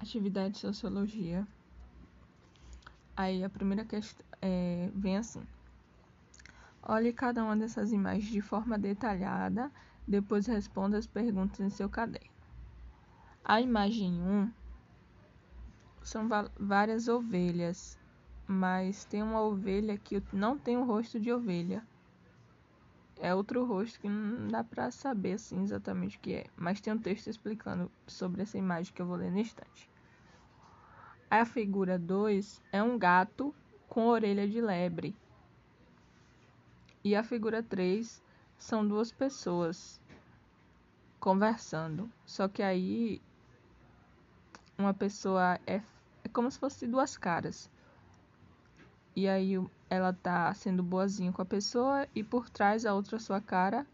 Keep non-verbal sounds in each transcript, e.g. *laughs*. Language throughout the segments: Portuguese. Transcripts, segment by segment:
Atividade de sociologia. Aí a primeira questão é, vem assim. Olhe cada uma dessas imagens de forma detalhada, depois responda as perguntas em seu caderno. A imagem 1 são várias ovelhas, mas tem uma ovelha que não tem o rosto de ovelha. É outro rosto que não dá para saber assim exatamente o que é, mas tem um texto explicando sobre essa imagem que eu vou ler no instante. A figura 2 é um gato com orelha de lebre. E a figura 3 são duas pessoas conversando. Só que aí uma pessoa é, é como se fosse duas caras. E aí ela tá sendo boazinha com a pessoa e por trás a outra sua cara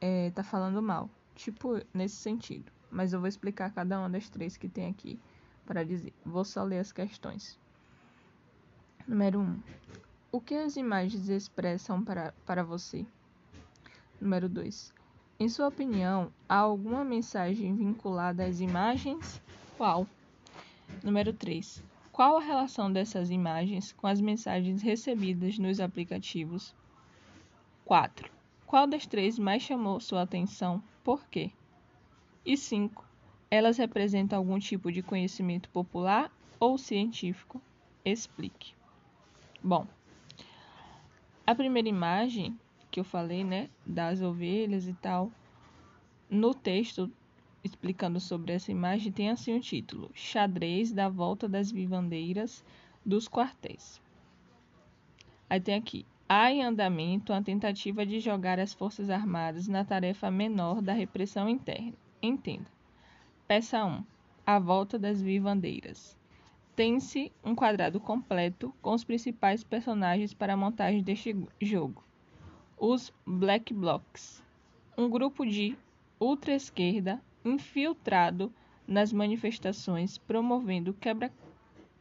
é, tá falando mal. Tipo, nesse sentido. Mas eu vou explicar cada uma das três que tem aqui para dizer. Vou só ler as questões. Número 1. Um, o que as imagens expressam para, para você? Número 2. Em sua opinião, há alguma mensagem vinculada às imagens? Qual? Número 3. Qual a relação dessas imagens com as mensagens recebidas nos aplicativos? 4. Qual das três mais chamou sua atenção? Por quê? E 5. Elas representam algum tipo de conhecimento popular ou científico? Explique. Bom, a primeira imagem que eu falei, né, das ovelhas e tal, no texto explicando sobre essa imagem tem assim o título: Xadrez da volta das vivandeiras dos quartéis. Aí tem aqui: há em andamento a tentativa de jogar as Forças Armadas na tarefa menor da repressão interna. Entenda. Peça 1. A volta das vivandeiras. Tem-se um quadrado completo com os principais personagens para a montagem deste jogo. Os Black Blocs. Um grupo de ultra-esquerda infiltrado nas manifestações, promovendo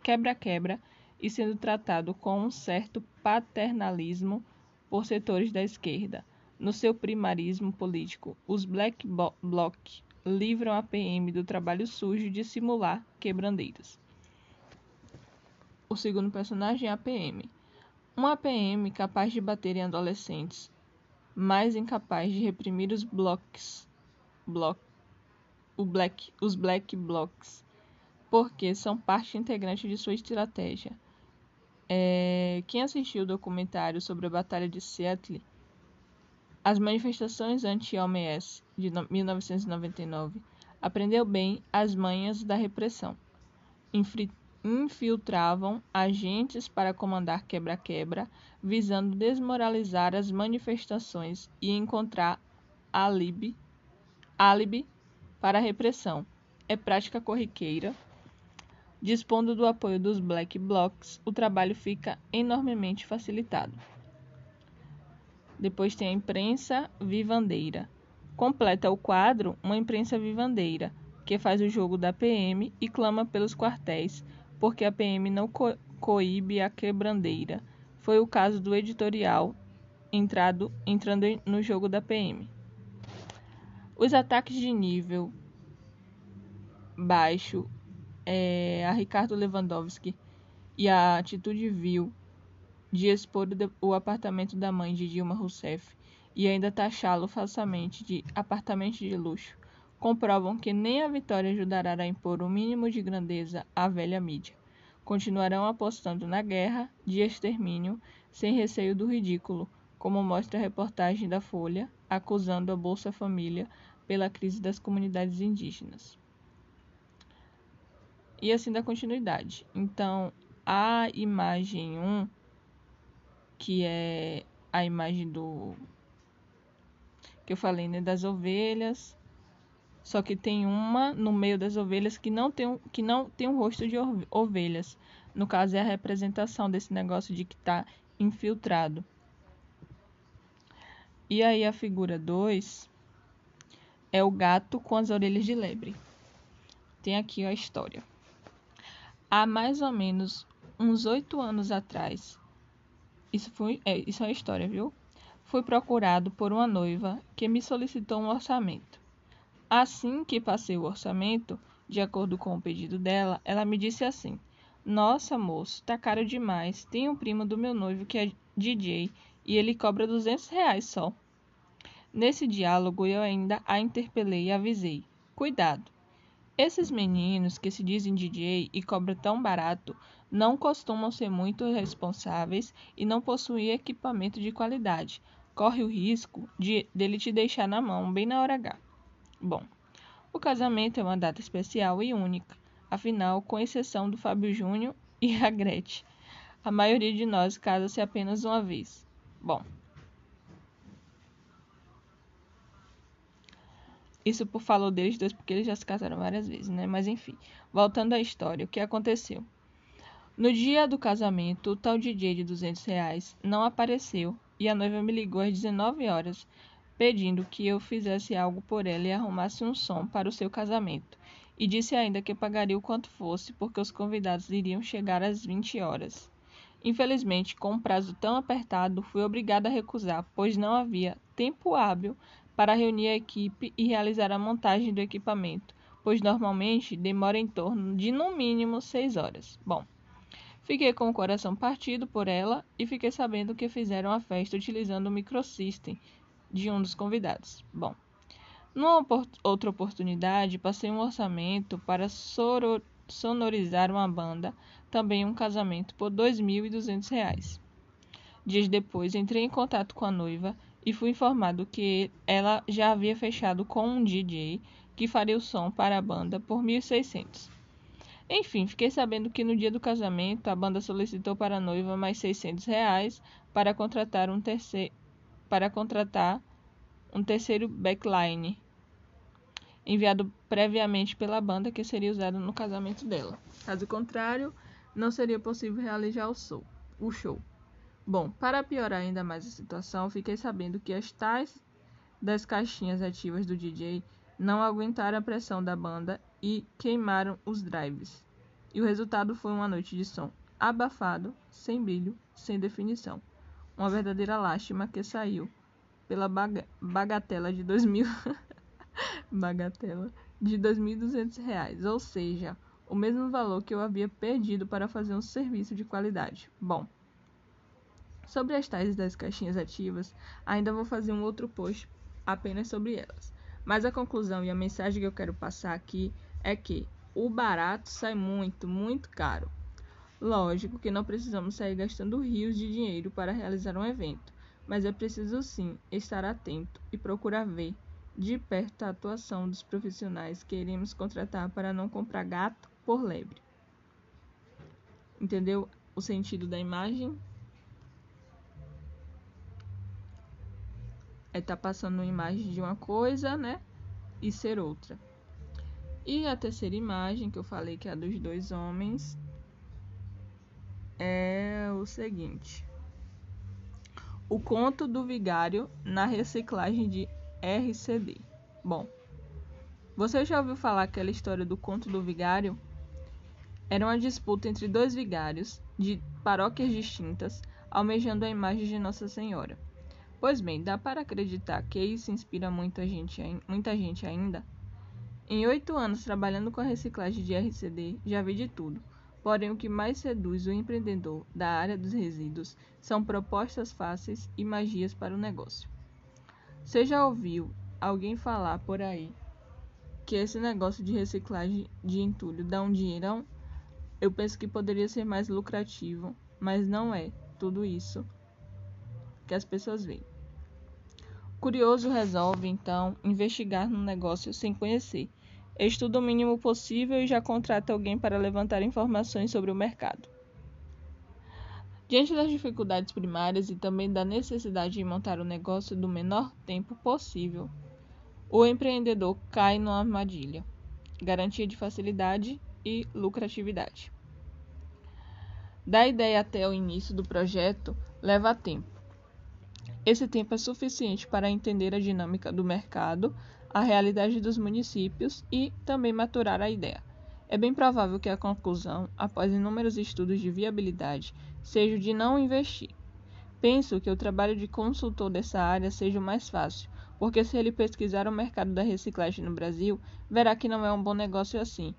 quebra-quebra e sendo tratado com um certo paternalismo por setores da esquerda. No seu primarismo político, os Black Bloc livram a PM do trabalho sujo de simular quebrandeiras. O segundo personagem é a PM. Uma PM capaz de bater em adolescentes, mas incapaz de reprimir os blocos, bloc, o black, os black blocs, porque são parte integrante de sua estratégia. É, quem assistiu o documentário sobre a Batalha de Seattle as manifestações anti-OMS de 1999 aprendeu bem as manhas da repressão. Infiltravam agentes para comandar quebra-quebra, visando desmoralizar as manifestações e encontrar álibi, álibi para a repressão. É prática corriqueira. Dispondo do apoio dos Black Blocs, o trabalho fica enormemente facilitado. Depois tem a imprensa vivandeira. Completa o quadro uma imprensa vivandeira, que faz o jogo da PM e clama pelos quartéis, porque a PM não co coíbe a quebrandeira. Foi o caso do editorial entrado, entrando no jogo da PM. Os ataques de nível baixo é, a Ricardo Lewandowski e a atitude vil de expor o apartamento da mãe de Dilma Rousseff e ainda taxá-lo falsamente de apartamento de luxo, comprovam que nem a vitória ajudará a impor o um mínimo de grandeza à velha mídia. Continuarão apostando na guerra de extermínio sem receio do ridículo, como mostra a reportagem da Folha, acusando a Bolsa Família pela crise das comunidades indígenas. E assim dá continuidade. Então, a imagem 1 que é a imagem do que eu falei, né, das ovelhas. Só que tem uma no meio das ovelhas que não tem, que não tem um rosto de ovelhas. No caso é a representação desse negócio de que está infiltrado. E aí a figura 2 é o gato com as orelhas de lebre. Tem aqui a história. Há mais ou menos uns oito anos atrás, isso, foi, é, isso é a história, viu? Fui procurado por uma noiva que me solicitou um orçamento. Assim que passei o orçamento, De acordo com o pedido dela, ela me disse assim: Nossa, moço, tá caro demais. Tem um primo do meu noivo que é DJ e ele cobra 200 reais só. Nesse diálogo, eu ainda a interpelei e avisei: Cuidado! Esses meninos que se dizem DJ e cobram tão barato não costumam ser muito responsáveis e não possuem equipamento de qualidade. Corre o risco de dele te deixar na mão bem na hora H. Bom, o casamento é uma data especial e única. Afinal, com exceção do Fábio Júnior e a Gretchen, a maioria de nós casa-se apenas uma vez. Bom, isso por falou deles dois porque eles já se casaram várias vezes, né? Mas enfim, voltando à história, o que aconteceu? No dia do casamento, o tal DJ de 200 reais não apareceu e a noiva me ligou às 19 horas pedindo que eu fizesse algo por ela e arrumasse um som para o seu casamento. E disse ainda que pagaria o quanto fosse, porque os convidados iriam chegar às 20 horas. Infelizmente, com um prazo tão apertado, fui obrigada a recusar, pois não havia tempo hábil para reunir a equipe e realizar a montagem do equipamento, pois normalmente demora em torno de no mínimo seis horas. Bom, Fiquei com o coração partido por ela e fiquei sabendo que fizeram a festa utilizando o microsystem de um dos convidados. Bom, numa outra oportunidade, passei um orçamento para sonorizar uma banda, também um casamento, por R$ 2.200. Dias depois, entrei em contato com a noiva e fui informado que ela já havia fechado com um DJ que faria o som para a banda por R$ 1.600. Enfim, fiquei sabendo que no dia do casamento a banda solicitou para a noiva mais 600 reais para contratar um terceiro para contratar um terceiro backline enviado previamente pela banda que seria usado no casamento dela. Caso contrário, não seria possível realizar o show. Bom, para piorar ainda mais a situação, fiquei sabendo que as tais das caixinhas ativas do DJ não aguentaram a pressão da banda e queimaram os drives. E o resultado foi uma noite de som abafado, sem brilho, sem definição. Uma verdadeira lástima que saiu pela baga bagatela de 2000 *laughs* bagatela de 2.200 reais, ou seja, o mesmo valor que eu havia perdido para fazer um serviço de qualidade. Bom, sobre as tais das caixinhas ativas, ainda vou fazer um outro post apenas sobre elas. Mas a conclusão e a mensagem que eu quero passar aqui é que o barato sai muito, muito caro. Lógico que não precisamos sair gastando rios de dinheiro para realizar um evento, mas é preciso sim estar atento e procurar ver de perto a atuação dos profissionais que iremos contratar para não comprar gato por lebre. Entendeu o sentido da imagem? É tá passando uma imagem de uma coisa, né? E ser outra. E a terceira imagem, que eu falei que é a dos dois homens, é o seguinte: O conto do vigário na reciclagem de RCD. Bom, você já ouviu falar aquela história do conto do vigário? Era uma disputa entre dois vigários de paróquias distintas, almejando a imagem de Nossa Senhora. Pois bem, dá para acreditar que isso inspira muita gente, muita gente ainda? Em oito anos trabalhando com a reciclagem de RCD, já vi de tudo. Porém, o que mais seduz o empreendedor da área dos resíduos são propostas fáceis e magias para o negócio. Você já ouviu alguém falar por aí que esse negócio de reciclagem de entulho dá um dinheirão? Eu penso que poderia ser mais lucrativo, mas não é tudo isso que as pessoas veem. Curioso resolve, então, investigar no negócio sem conhecer. Estuda o mínimo possível e já contrata alguém para levantar informações sobre o mercado. Diante das dificuldades primárias e também da necessidade de montar o negócio do menor tempo possível, o empreendedor cai numa armadilha. Garantia de facilidade e lucratividade. Da ideia até o início do projeto leva tempo. Esse tempo é suficiente para entender a dinâmica do mercado, a realidade dos municípios e também maturar a ideia. É bem provável que a conclusão, após inúmeros estudos de viabilidade, seja de não investir. Penso que o trabalho de consultor dessa área seja o mais fácil, porque se ele pesquisar o mercado da reciclagem no Brasil, verá que não é um bom negócio assim.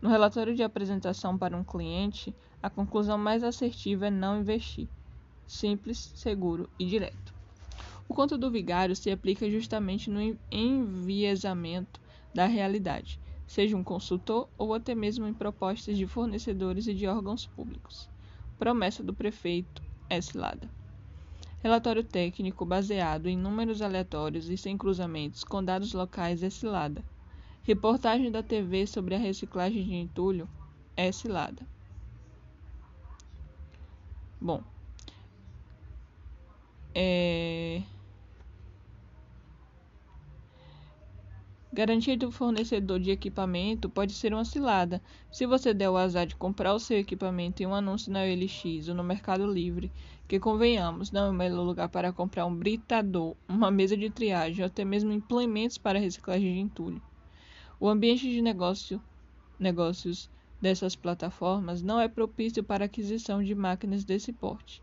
No relatório de apresentação para um cliente, a conclusão mais assertiva é não investir. Simples, seguro e direto. O conto do vigário se aplica justamente no enviesamento da realidade, seja um consultor ou até mesmo em propostas de fornecedores e de órgãos públicos. Promessa do prefeito é cilada. Relatório técnico baseado em números aleatórios e sem cruzamentos com dados locais é cilada. Reportagem da TV sobre a reciclagem de entulho é cilada. Bom, é... Garantia do fornecedor de equipamento pode ser uma cilada. Se você der o azar de comprar o seu equipamento em um anúncio na OLX ou no Mercado Livre, que convenhamos, não é o melhor lugar para comprar um britador, uma mesa de triagem ou até mesmo implementos para reciclagem de entulho. O ambiente de negócio, negócios dessas plataformas não é propício para aquisição de máquinas desse porte.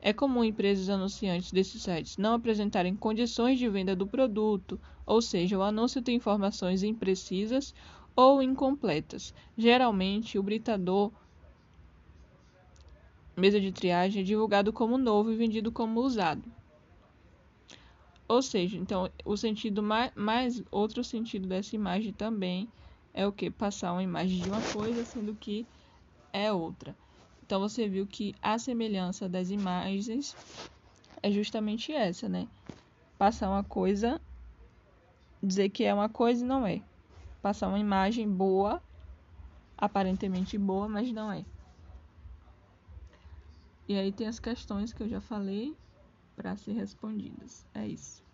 É comum empresas anunciantes desses sites não apresentarem condições de venda do produto, ou seja, o anúncio tem informações imprecisas ou incompletas. Geralmente, o britador mesa de triagem é divulgado como novo e vendido como usado. Ou seja, então o sentido mais, mais outro sentido dessa imagem também é o que passar uma imagem de uma coisa sendo que é outra. Então você viu que a semelhança das imagens é justamente essa, né? Passar uma coisa, dizer que é uma coisa e não é. Passar uma imagem boa, aparentemente boa, mas não é. E aí tem as questões que eu já falei para ser respondidas. É isso.